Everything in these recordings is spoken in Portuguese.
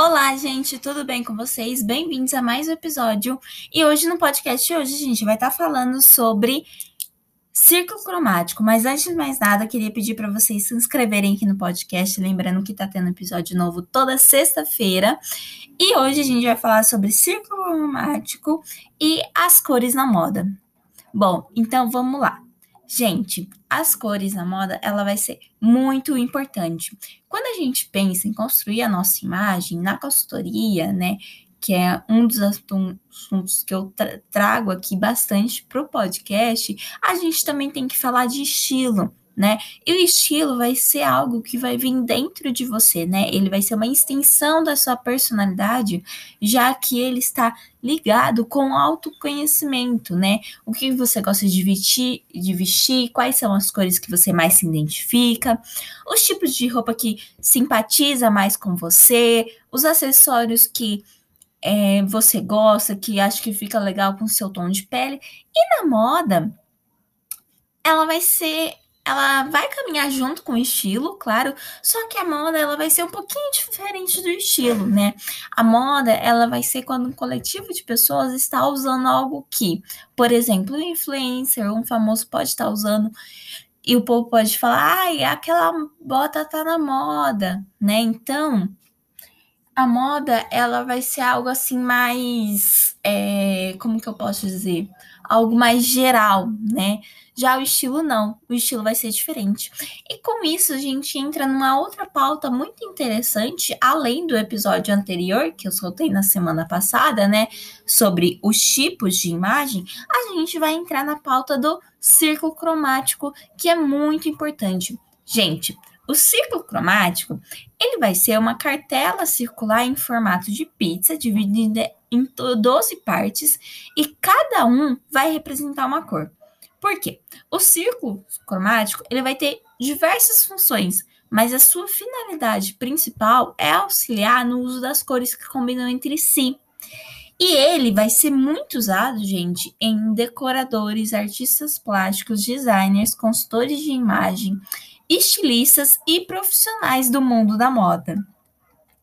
Olá, gente, tudo bem com vocês? Bem-vindos a mais um episódio. E hoje no podcast de hoje a gente vai estar tá falando sobre círculo cromático. Mas antes de mais nada, queria pedir para vocês se inscreverem aqui no podcast, lembrando que tá tendo episódio novo toda sexta-feira. E hoje a gente vai falar sobre círculo cromático e as cores na moda. Bom, então vamos lá. Gente, as cores na moda, ela vai ser muito importante. Quando a gente pensa em construir a nossa imagem na consultoria, né, que é um dos assuntos que eu tra trago aqui bastante para o podcast, a gente também tem que falar de estilo né? E o estilo vai ser algo que vai vir dentro de você, né? Ele vai ser uma extensão da sua personalidade, já que ele está ligado com autoconhecimento, né? O que você gosta de vestir, de vestir, quais são as cores que você mais se identifica, os tipos de roupa que simpatiza mais com você, os acessórios que é, você gosta, que acha que fica legal com o seu tom de pele. E na moda, ela vai ser ela vai caminhar junto com o estilo, claro, só que a moda ela vai ser um pouquinho diferente do estilo, né? A moda ela vai ser quando um coletivo de pessoas está usando algo que, por exemplo, um influencer, um famoso pode estar usando e o povo pode falar, ai, aquela bota tá na moda, né? Então, a moda ela vai ser algo assim mais, é, como que eu posso dizer? algo mais geral, né? Já o estilo não, o estilo vai ser diferente. E com isso a gente entra numa outra pauta muito interessante, além do episódio anterior que eu soltei na semana passada, né, sobre os tipos de imagem, a gente vai entrar na pauta do círculo cromático, que é muito importante. Gente, o círculo cromático, ele vai ser uma cartela circular em formato de pizza, dividida em 12 partes e cada um vai representar uma cor. Por quê? O círculo cromático ele vai ter diversas funções, mas a sua finalidade principal é auxiliar no uso das cores que combinam entre si. E ele vai ser muito usado, gente, em decoradores, artistas plásticos, designers, consultores de imagem, estilistas e profissionais do mundo da moda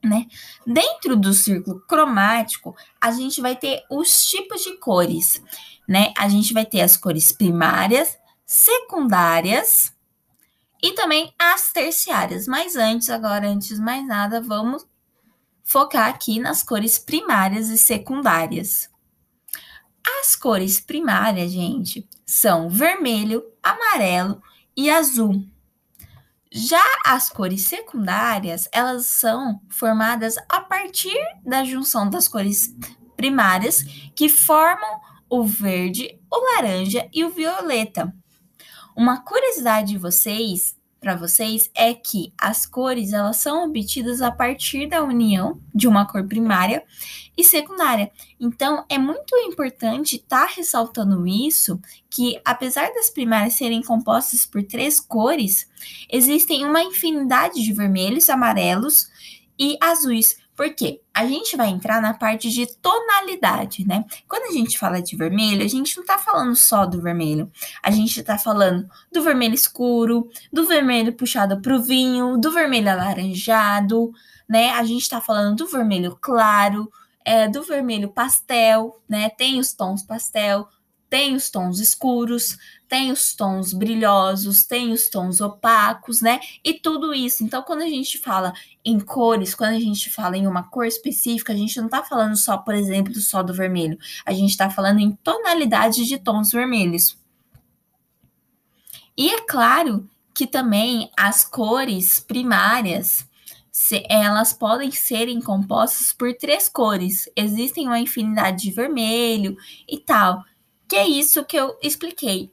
né? Dentro do círculo cromático, a gente vai ter os tipos de cores, né? A gente vai ter as cores primárias, secundárias e também as terciárias. Mas antes, agora, antes de mais nada, vamos focar aqui nas cores primárias e secundárias. As cores primárias, gente, são vermelho, amarelo e azul. Já as cores secundárias, elas são formadas a partir da junção das cores primárias, que formam o verde, o laranja e o violeta. Uma curiosidade de vocês para vocês é que as cores elas são obtidas a partir da união de uma cor primária e secundária. Então, é muito importante estar tá ressaltando isso, que apesar das primárias serem compostas por três cores, existem uma infinidade de vermelhos, amarelos e azuis. Por quê? A gente vai entrar na parte de tonalidade, né? Quando a gente fala de vermelho, a gente não tá falando só do vermelho. A gente tá falando do vermelho escuro, do vermelho puxado pro vinho, do vermelho alaranjado, né? A gente tá falando do vermelho claro, é, do vermelho pastel, né? Tem os tons pastel, tem os tons escuros, tem os tons brilhosos, tem os tons opacos, né? E tudo isso. Então, quando a gente fala em cores, quando a gente fala em uma cor específica, a gente não tá falando só, por exemplo, só do vermelho. A gente tá falando em tonalidades de tons vermelhos. E é claro que também as cores primárias, elas podem serem compostas por três cores. Existem uma infinidade de vermelho e tal. Que é isso que eu expliquei.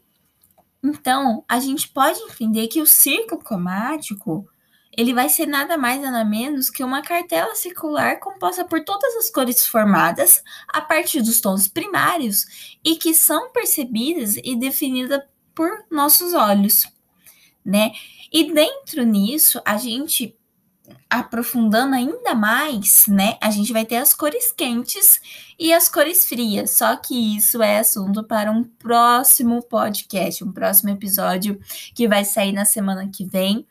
Então, a gente pode entender que o círculo cromático ele vai ser nada mais nada menos que uma cartela circular composta por todas as cores formadas a partir dos tons primários e que são percebidas e definidas por nossos olhos, né? E dentro nisso, a gente aprofundando ainda mais, né, a gente vai ter as cores quentes e as cores frias. Só que isso é assunto para um próximo podcast, um próximo episódio que vai sair na semana que vem.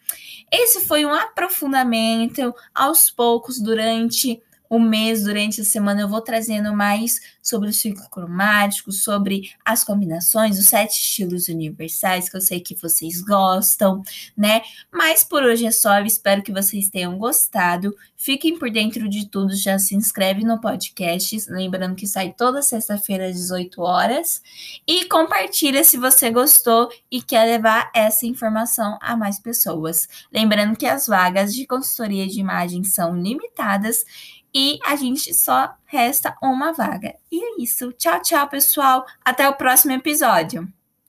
Esse foi um aprofundamento aos poucos durante o mês, durante a semana, eu vou trazendo mais sobre o ciclo cromático, sobre as combinações, os sete estilos universais, que eu sei que vocês gostam, né? Mas por hoje é só, eu espero que vocês tenham gostado. Fiquem por dentro de tudo, já se inscreve no podcast, lembrando que sai toda sexta-feira às 18 horas. E compartilha se você gostou e quer levar essa informação a mais pessoas. Lembrando que as vagas de consultoria de imagem são limitadas e a gente só resta uma vaga. E é isso. Tchau, tchau, pessoal. Até o próximo episódio.